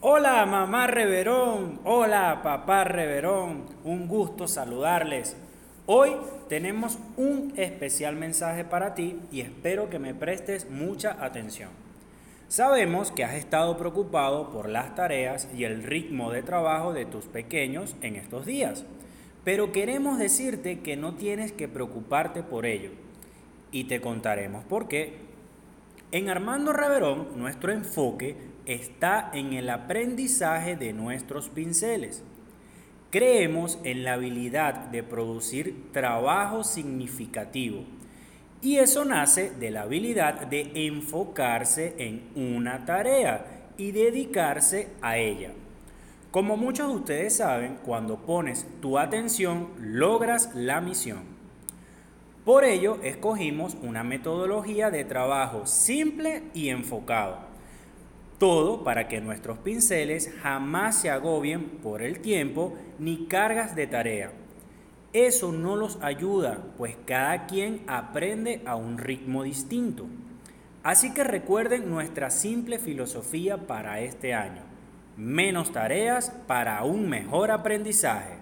Hola mamá Reverón, hola papá Reverón, un gusto saludarles. Hoy tenemos un especial mensaje para ti y espero que me prestes mucha atención. Sabemos que has estado preocupado por las tareas y el ritmo de trabajo de tus pequeños en estos días, pero queremos decirte que no tienes que preocuparte por ello y te contaremos por qué. En Armando Reverón, nuestro enfoque está en el aprendizaje de nuestros pinceles. Creemos en la habilidad de producir trabajo significativo y eso nace de la habilidad de enfocarse en una tarea y dedicarse a ella. Como muchos de ustedes saben, cuando pones tu atención logras la misión. Por ello, escogimos una metodología de trabajo simple y enfocado todo para que nuestros pinceles jamás se agobien por el tiempo ni cargas de tarea. Eso no los ayuda, pues cada quien aprende a un ritmo distinto. Así que recuerden nuestra simple filosofía para este año. Menos tareas para un mejor aprendizaje.